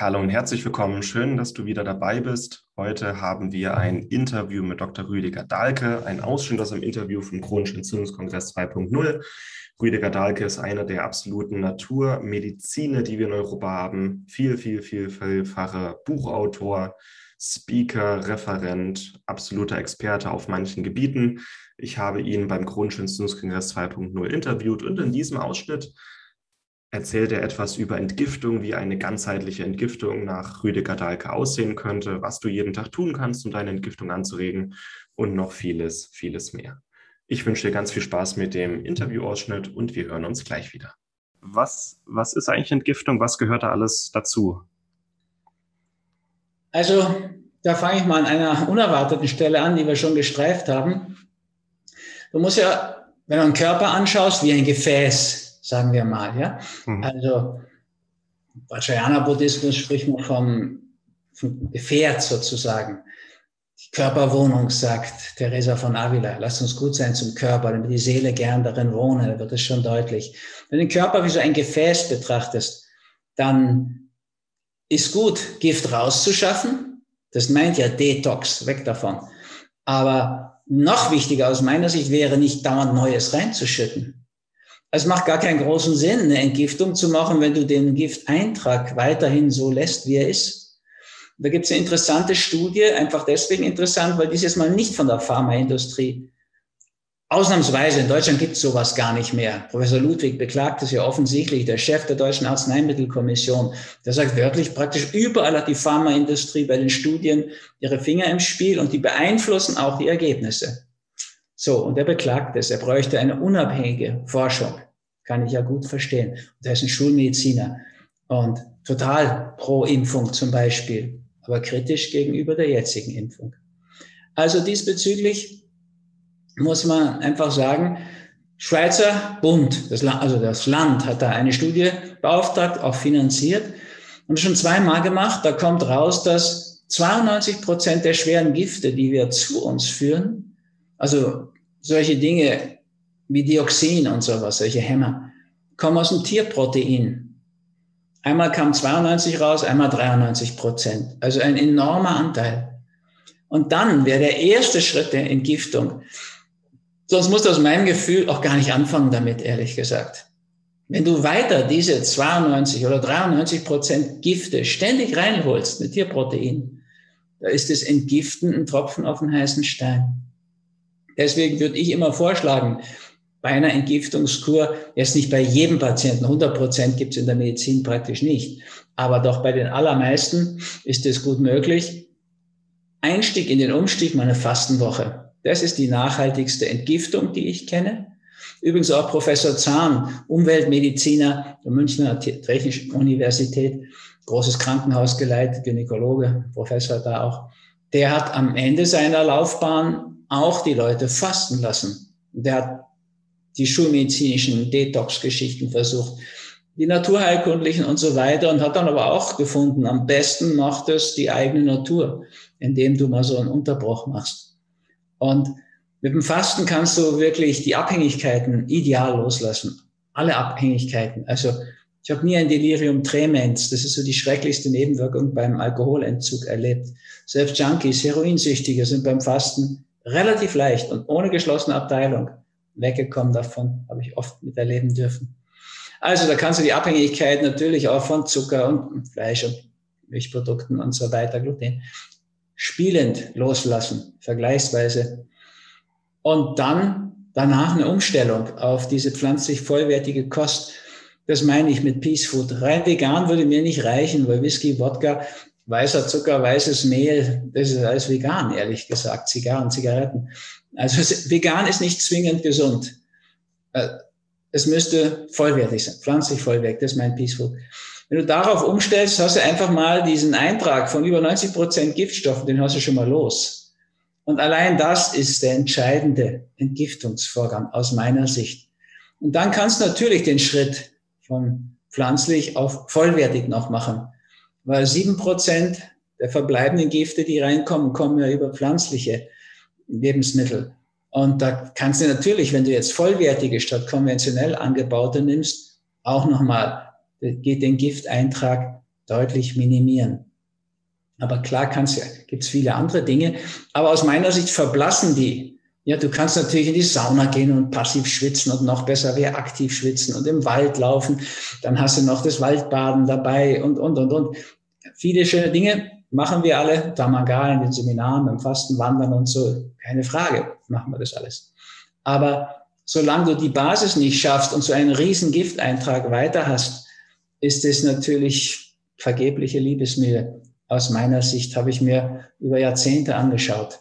Hallo und herzlich willkommen. Schön, dass du wieder dabei bist. Heute haben wir ein Interview mit Dr. Rüdiger Dahlke, ein Ausschnitt aus dem Interview vom Chronischen Entzündungskongress 2.0. Rüdiger Dahlke ist einer der absoluten Naturmediziner, die wir in Europa haben. Viel, viel, viel, vielfacher Buchautor, Speaker, Referent, absoluter Experte auf manchen Gebieten. Ich habe ihn beim Chronischen Entzündungskongress 2.0 interviewt und in diesem Ausschnitt erzählt er etwas über Entgiftung, wie eine ganzheitliche Entgiftung nach Rüdiger Dahlke aussehen könnte, was du jeden Tag tun kannst, um deine Entgiftung anzuregen und noch vieles, vieles mehr. Ich wünsche dir ganz viel Spaß mit dem Interviewausschnitt und wir hören uns gleich wieder. Was, was ist eigentlich Entgiftung? Was gehört da alles dazu? Also, da fange ich mal an einer unerwarteten Stelle an, die wir schon gestreift haben. Du musst ja, wenn du einen Körper anschaust, wie ein Gefäß sagen wir mal. Ja? Mhm. Also Vajrayana-Buddhismus spricht man vom, vom Gefährt sozusagen. Die Körperwohnung, sagt Teresa von Avila. Lasst uns gut sein zum Körper, damit die Seele gern darin wohne. Da wird es schon deutlich. Wenn du den Körper wie so ein Gefäß betrachtest, dann ist gut, Gift rauszuschaffen. Das meint ja Detox, weg davon. Aber noch wichtiger aus meiner Sicht wäre nicht dauernd Neues reinzuschütten. Es macht gar keinen großen Sinn, eine Entgiftung zu machen, wenn du den Gifteintrag weiterhin so lässt, wie er ist. Da gibt es eine interessante Studie, einfach deswegen interessant, weil dieses Mal nicht von der Pharmaindustrie. Ausnahmsweise, in Deutschland gibt es sowas gar nicht mehr. Professor Ludwig beklagt es ja offensichtlich, der Chef der Deutschen Arzneimittelkommission. Der sagt wirklich, praktisch überall hat die Pharmaindustrie bei den Studien ihre Finger im Spiel und die beeinflussen auch die Ergebnisse. So, und er beklagt es. Er bräuchte eine unabhängige Forschung. Kann ich ja gut verstehen. Und er ist ein Schulmediziner und total pro Impfung zum Beispiel, aber kritisch gegenüber der jetzigen Impfung. Also diesbezüglich muss man einfach sagen, Schweizer Bund, das Land, also das Land hat da eine Studie beauftragt, auch finanziert und schon zweimal gemacht. Da kommt raus, dass 92 Prozent der schweren Gifte, die wir zu uns führen, also solche Dinge wie Dioxin und sowas, solche Hämmer, kommen aus dem Tierprotein. Einmal kam 92 raus, einmal 93 Prozent. Also ein enormer Anteil. Und dann wäre der erste Schritt der Entgiftung. Sonst musst du aus meinem Gefühl auch gar nicht anfangen damit, ehrlich gesagt. Wenn du weiter diese 92 oder 93 Prozent Gifte ständig reinholst mit Tierprotein, da ist das Entgiften ein Tropfen auf den heißen Stein. Deswegen würde ich immer vorschlagen, bei einer Entgiftungskur, jetzt nicht bei jedem Patienten, 100 Prozent gibt es in der Medizin praktisch nicht, aber doch bei den allermeisten ist es gut möglich. Einstieg in den Umstieg, meine Fastenwoche. Das ist die nachhaltigste Entgiftung, die ich kenne. Übrigens auch Professor Zahn, Umweltmediziner der Münchner Technischen Universität, großes Krankenhaus geleitet, Gynäkologe, Professor da auch. Der hat am Ende seiner Laufbahn auch die Leute fasten lassen. Der hat die schulmedizinischen Detox-Geschichten versucht, die naturheilkundlichen und so weiter und hat dann aber auch gefunden, am besten macht es die eigene Natur, indem du mal so einen Unterbruch machst. Und mit dem Fasten kannst du wirklich die Abhängigkeiten ideal loslassen. Alle Abhängigkeiten. Also ich habe nie ein Delirium tremens, das ist so die schrecklichste Nebenwirkung beim Alkoholentzug erlebt. Selbst Junkies, Heroinsüchtige sind beim Fasten relativ leicht und ohne geschlossene Abteilung weggekommen davon, habe ich oft miterleben dürfen. Also da kannst du die Abhängigkeit natürlich auch von Zucker und Fleisch und Milchprodukten und so weiter, Gluten, spielend loslassen, vergleichsweise. Und dann danach eine Umstellung auf diese pflanzlich vollwertige Kost. Das meine ich mit Peace Food. Rein vegan würde mir nicht reichen, weil Whisky, Wodka weißer Zucker, weißes Mehl, das ist alles vegan, ehrlich gesagt. Zigarren, Zigaretten. Also vegan ist nicht zwingend gesund. Äh, es müsste vollwertig sein, pflanzlich vollwertig, das ist mein Peaceful. Wenn du darauf umstellst, hast du einfach mal diesen Eintrag von über 90 Prozent Giftstoffen, den hast du schon mal los. Und allein das ist der entscheidende Entgiftungsvorgang aus meiner Sicht. Und dann kannst du natürlich den Schritt von pflanzlich auf vollwertig noch machen weil sieben Prozent der verbleibenden Gifte, die reinkommen, kommen ja über pflanzliche Lebensmittel. Und da kannst du natürlich, wenn du jetzt vollwertige statt konventionell angebaute nimmst, auch nochmal geht den Gifteintrag deutlich minimieren. Aber klar gibt es viele andere Dinge. Aber aus meiner Sicht verblassen die. Ja, du kannst natürlich in die Sauna gehen und passiv schwitzen und noch besser wäre aktiv schwitzen und im Wald laufen. Dann hast du noch das Waldbaden dabei und, und, und, und. Viele schöne Dinge machen wir alle. Damagal in den Seminaren, beim Fastenwandern und so. Keine Frage, machen wir das alles. Aber solange du die Basis nicht schaffst und so einen riesen Gifteintrag weiter hast, ist es natürlich vergebliche Liebesmühe. Aus meiner Sicht habe ich mir über Jahrzehnte angeschaut.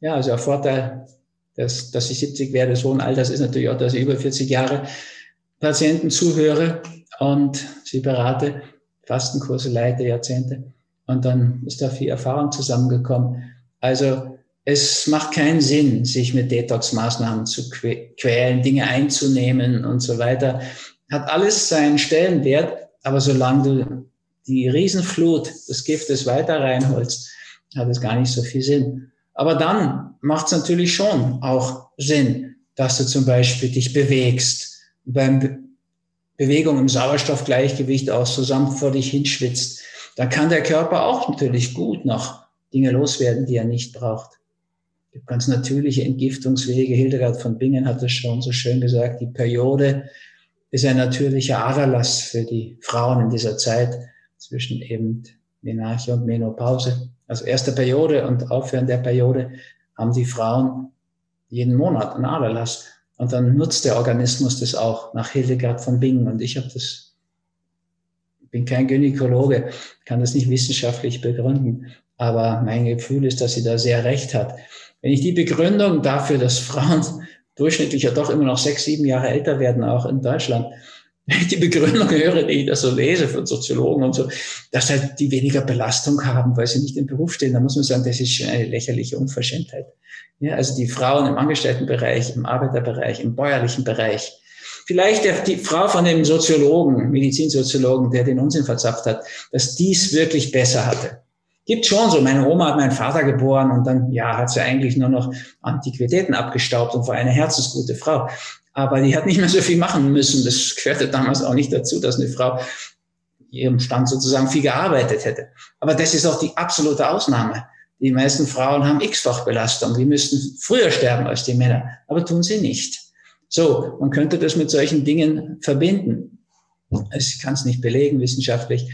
Ja, also der Vorteil, dass, dass ich 70 werde, des hohen Alters, ist natürlich auch, dass ich über 40 Jahre Patienten zuhöre und sie berate, Fastenkurse leite, Jahrzehnte. Und dann ist da viel Erfahrung zusammengekommen. Also es macht keinen Sinn, sich mit Detox-Maßnahmen zu quälen, Dinge einzunehmen und so weiter. Hat alles seinen Stellenwert, aber solange du die Riesenflut des Giftes weiter reinholst, hat es gar nicht so viel Sinn. Aber dann macht es natürlich schon auch Sinn, dass du zum Beispiel dich bewegst, beim Be Bewegung im Sauerstoffgleichgewicht auch zusammen vor dich hinschwitzt. Dann kann der Körper auch natürlich gut noch Dinge loswerden, die er nicht braucht. Es gibt ganz natürliche Entgiftungswege. Hildegard von Bingen hat es schon so schön gesagt. Die Periode ist ein natürlicher Aderlass für die Frauen in dieser Zeit zwischen eben Menarche und Menopause. Also erste Periode und Aufhören der Periode haben die Frauen jeden Monat einen Aderlass. Und dann nutzt der Organismus das auch nach Hildegard von Bingen. Und ich habe das, bin kein Gynäkologe, kann das nicht wissenschaftlich begründen. Aber mein Gefühl ist, dass sie da sehr recht hat. Wenn ich die Begründung dafür, dass Frauen durchschnittlich ja doch immer noch sechs, sieben Jahre älter werden, auch in Deutschland, die Begründung höre, die ich da so lese von Soziologen und so, dass halt die weniger Belastung haben, weil sie nicht im Beruf stehen. Da muss man sagen, das ist schon eine lächerliche Unverschämtheit. Ja, also die Frauen im Angestelltenbereich, im Arbeiterbereich, im bäuerlichen Bereich. Vielleicht die Frau von dem Soziologen, Medizinsoziologen, der den Unsinn verzapft hat, dass dies wirklich besser hatte. Gibt schon so. Meine Oma hat meinen Vater geboren und dann, ja, hat sie eigentlich nur noch Antiquitäten abgestaubt und war eine herzensgute Frau. Aber die hat nicht mehr so viel machen müssen. Das gehörte damals auch nicht dazu, dass eine Frau ihrem Stand sozusagen viel gearbeitet hätte. Aber das ist auch die absolute Ausnahme. Die meisten Frauen haben x-fach Belastung. Die müssten früher sterben als die Männer, aber tun sie nicht. So, man könnte das mit solchen Dingen verbinden. Ich kann es nicht belegen wissenschaftlich.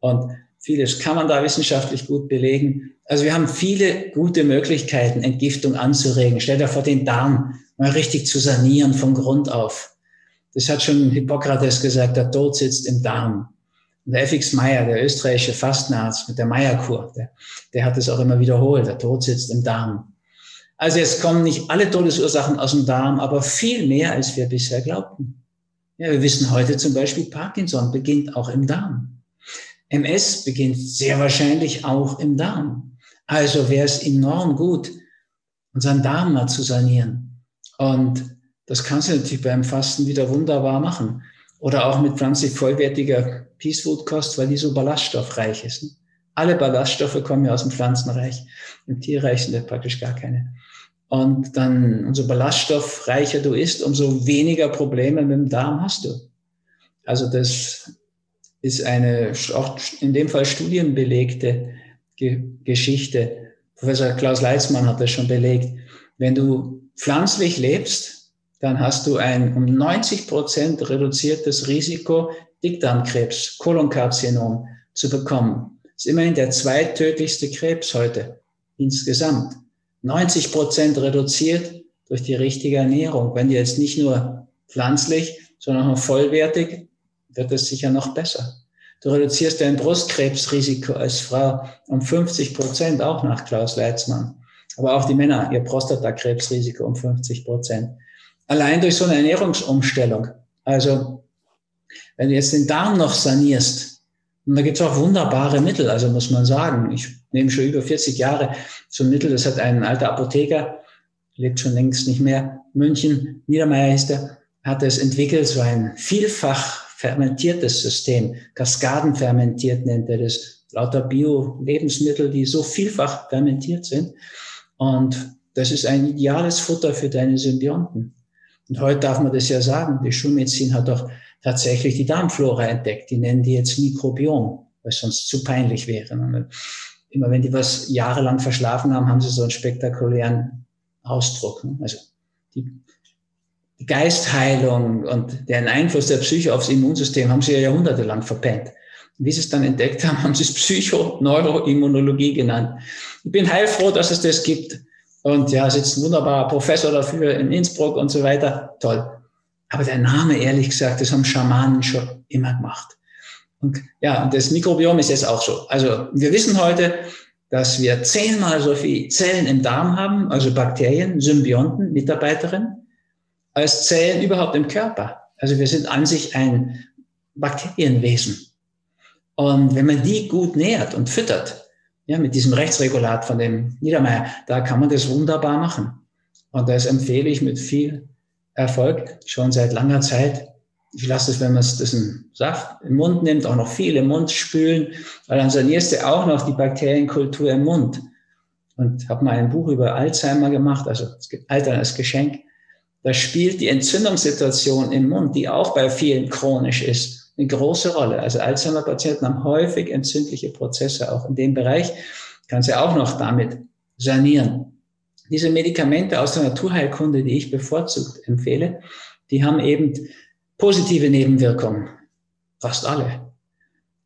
Und vieles kann man da wissenschaftlich gut belegen. Also wir haben viele gute Möglichkeiten, Entgiftung anzuregen. Stell dir vor, den Darm mal richtig zu sanieren von Grund auf. Das hat schon Hippokrates gesagt, der Tod sitzt im Darm. Und der FX Meyer, der österreichische Fastenarzt mit der Meierkur, der, der hat es auch immer wiederholt, der Tod sitzt im Darm. Also es kommen nicht alle Todesursachen aus dem Darm, aber viel mehr, als wir bisher glaubten. Ja, wir wissen heute zum Beispiel, Parkinson beginnt auch im Darm. MS beginnt sehr wahrscheinlich auch im Darm. Also wäre es enorm gut, unseren Darm mal zu sanieren. Und das kannst du natürlich beim Fasten wieder wunderbar machen. Oder auch mit pflanzlich vollwertiger Peace Food Kost, weil die so ballaststoffreich ist. Ne? Alle Ballaststoffe kommen ja aus dem Pflanzenreich. Im Tierreich sind ja praktisch gar keine. Und dann, umso ballaststoffreicher du isst, umso weniger Probleme mit dem Darm hast du. Also das ist eine, auch in dem Fall studienbelegte Geschichte. Professor Klaus Leitzmann hat das schon belegt. Wenn du pflanzlich lebst, dann hast du ein um 90 Prozent reduziertes Risiko, Dickdarmkrebs, Kolonkarzinom zu bekommen. Das ist immerhin der zweittödlichste Krebs heute insgesamt. 90 Prozent reduziert durch die richtige Ernährung. Wenn du jetzt nicht nur pflanzlich, sondern auch vollwertig, wird es sicher noch besser. Du reduzierst dein Brustkrebsrisiko als Frau um 50 Prozent, auch nach Klaus Leitzmann aber auch die Männer ihr Prostatakrebsrisiko um 50 Prozent. Allein durch so eine Ernährungsumstellung. Also, wenn du jetzt den Darm noch sanierst, und da gibt es auch wunderbare Mittel, also muss man sagen, ich nehme schon über 40 Jahre so ein Mittel, das hat ein alter Apotheker, lebt schon längst nicht mehr, München, Niedermeyer ist er, hat es entwickelt, so ein vielfach fermentiertes System, Kaskadenfermentiert nennt er das, lauter Bio-Lebensmittel, die so vielfach fermentiert sind. Und das ist ein ideales Futter für deine Symbionten. Und heute darf man das ja sagen, die Schulmedizin hat doch tatsächlich die Darmflora entdeckt. Die nennen die jetzt Mikrobiom. weil sonst zu peinlich wäre. Immer wenn die was jahrelang verschlafen haben, haben sie so einen spektakulären Ausdruck. Ne? Also die, Geistheilung und den Einfluss der Psyche aufs Immunsystem haben sie ja jahrhundertelang verpennt. Wie sie es dann entdeckt haben, haben sie es Psychoneuroimmunologie genannt. Ich bin heilfroh, dass es das gibt. Und ja, sitzt ein wunderbarer Professor dafür in Innsbruck und so weiter. Toll. Aber der Name, ehrlich gesagt, das haben Schamanen schon immer gemacht. Und ja, das Mikrobiom ist jetzt auch so. Also wir wissen heute, dass wir zehnmal so viel Zellen im Darm haben, also Bakterien, Symbionten, Mitarbeiterinnen, als Zellen überhaupt im Körper. Also wir sind an sich ein Bakterienwesen. Und wenn man die gut nährt und füttert, ja, mit diesem Rechtsregulat von dem Niedermeyer, da kann man das wunderbar machen. Und das empfehle ich mit viel Erfolg schon seit langer Zeit ich lasse es, wenn man es diesen Saft im Mund nimmt, auch noch viel im Mund spülen, weil dann sanierst du auch noch die Bakterienkultur im Mund. Und habe mal ein Buch über Alzheimer gemacht, also Alter als Geschenk. Da spielt die Entzündungssituation im Mund, die auch bei vielen chronisch ist, eine große Rolle. Also Alzheimer-Patienten haben häufig entzündliche Prozesse auch in dem Bereich. Kannst du auch noch damit sanieren. Diese Medikamente aus der Naturheilkunde, die ich bevorzugt empfehle, die haben eben positive Nebenwirkungen, fast alle.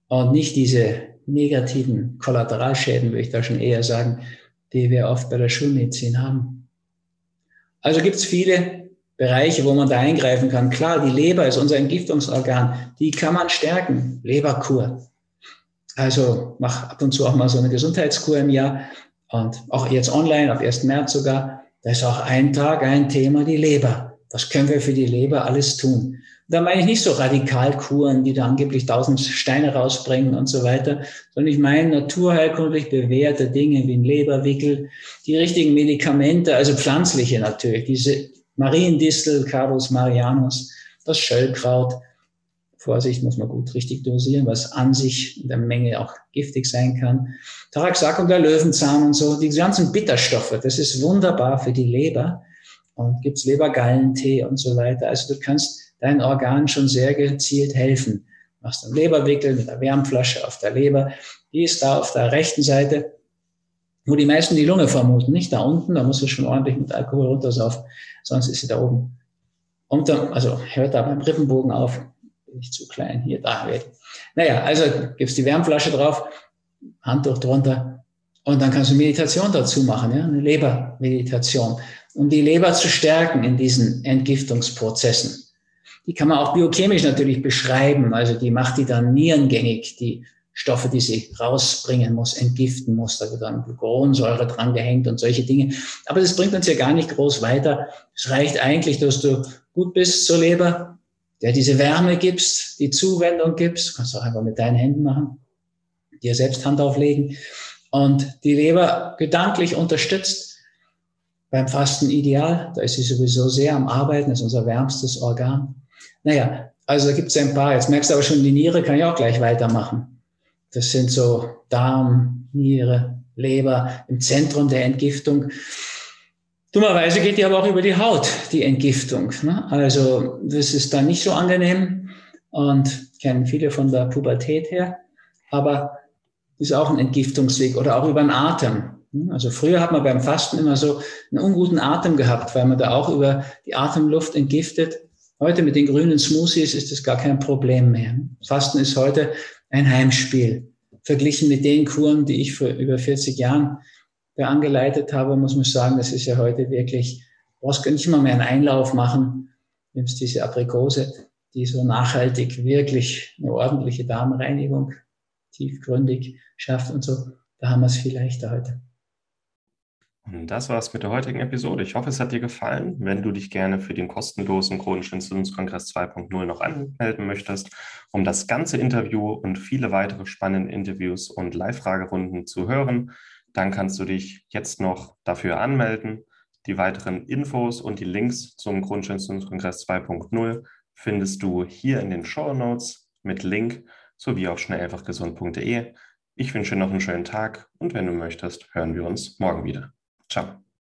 Und nicht diese negativen Kollateralschäden, würde ich da schon eher sagen, die wir oft bei der Schulmedizin haben. Also gibt es viele Bereiche, wo man da eingreifen kann. Klar, die Leber ist unser Entgiftungsorgan, die kann man stärken. Leberkur. Also mach ab und zu auch mal so eine Gesundheitskur im Jahr und auch jetzt online, ab 1. März sogar. Da ist auch ein Tag ein Thema, die Leber. Was können wir für die Leber alles tun? Da meine ich nicht so Radikalkuren, die da angeblich tausend Steine rausbringen und so weiter, sondern ich meine naturheilkundlich bewährte Dinge wie ein Leberwickel, die richtigen Medikamente, also pflanzliche natürlich, diese Mariendistel, Carbus marianus, das Schöllkraut. Vorsicht, muss man gut richtig dosieren, was an sich in der Menge auch giftig sein kann. Taraxac und der Löwenzahn und so, die ganzen Bitterstoffe, das ist wunderbar für die Leber. Und gibt's Lebergallentee und so weiter. Also du kannst deinen Organen schon sehr gezielt helfen. Machst einen Leberwickel mit einer Wärmflasche auf der Leber. Die ist da auf der rechten Seite, wo die meisten die Lunge vermuten. Nicht da unten, da musst du schon ordentlich mit Alkohol runtersaufen, sonst ist sie da oben. Unter, also hört da beim Rippenbogen auf. Bin ich zu klein, hier, da. Naja, also gibst die Wärmflasche drauf, Handtuch drunter und dann kannst du Meditation dazu machen, ja, eine Lebermeditation, um die Leber zu stärken in diesen Entgiftungsprozessen. Die kann man auch biochemisch natürlich beschreiben. Also die macht die dann nierengängig, die Stoffe, die sie rausbringen muss, entgiften muss. Da wird dann Glucuronsäure dran gehängt und solche Dinge. Aber das bringt uns ja gar nicht groß weiter. Es reicht eigentlich, dass du gut bist zur Leber, der diese Wärme gibst, die Zuwendung gibst. kannst du auch einfach mit deinen Händen machen, dir selbst Hand auflegen und die Leber gedanklich unterstützt. Beim Fasten ideal, da ist sie sowieso sehr am Arbeiten, ist unser wärmstes Organ. Naja, also da gibt es ein paar. Jetzt merkst du aber schon, die Niere kann ich auch gleich weitermachen. Das sind so Darm, Niere, Leber im Zentrum der Entgiftung. Dummerweise geht die aber auch über die Haut, die Entgiftung. Ne? Also das ist dann nicht so angenehm und kennen viele von der Pubertät her, aber ist auch ein Entgiftungsweg oder auch über den Atem. Also früher hat man beim Fasten immer so einen unguten Atem gehabt, weil man da auch über die Atemluft entgiftet. Heute mit den grünen Smoothies ist das gar kein Problem mehr. Fasten ist heute ein Heimspiel. Verglichen mit den Kuren, die ich vor über 40 Jahren angeleitet habe, muss man sagen, das ist ja heute wirklich, brauchst nicht mal mehr einen Einlauf machen, nimmst diese Aprikose, die so nachhaltig wirklich eine ordentliche Darmreinigung tiefgründig schafft und so. Da haben wir es viel leichter heute. Und das war's mit der heutigen Episode. Ich hoffe, es hat dir gefallen. Wenn du dich gerne für den kostenlosen Chronischen Entzündungskongress 2.0 noch anmelden möchtest, um das ganze Interview und viele weitere spannende Interviews und Live-Fragerunden zu hören, dann kannst du dich jetzt noch dafür anmelden. Die weiteren Infos und die Links zum Chronischen Entzündungskongress 2.0 findest du hier in den Show Notes mit Link sowie auf schnelleinfachgesund.de. Ich wünsche dir noch einen schönen Tag und wenn du möchtest, hören wir uns morgen wieder. Ciao.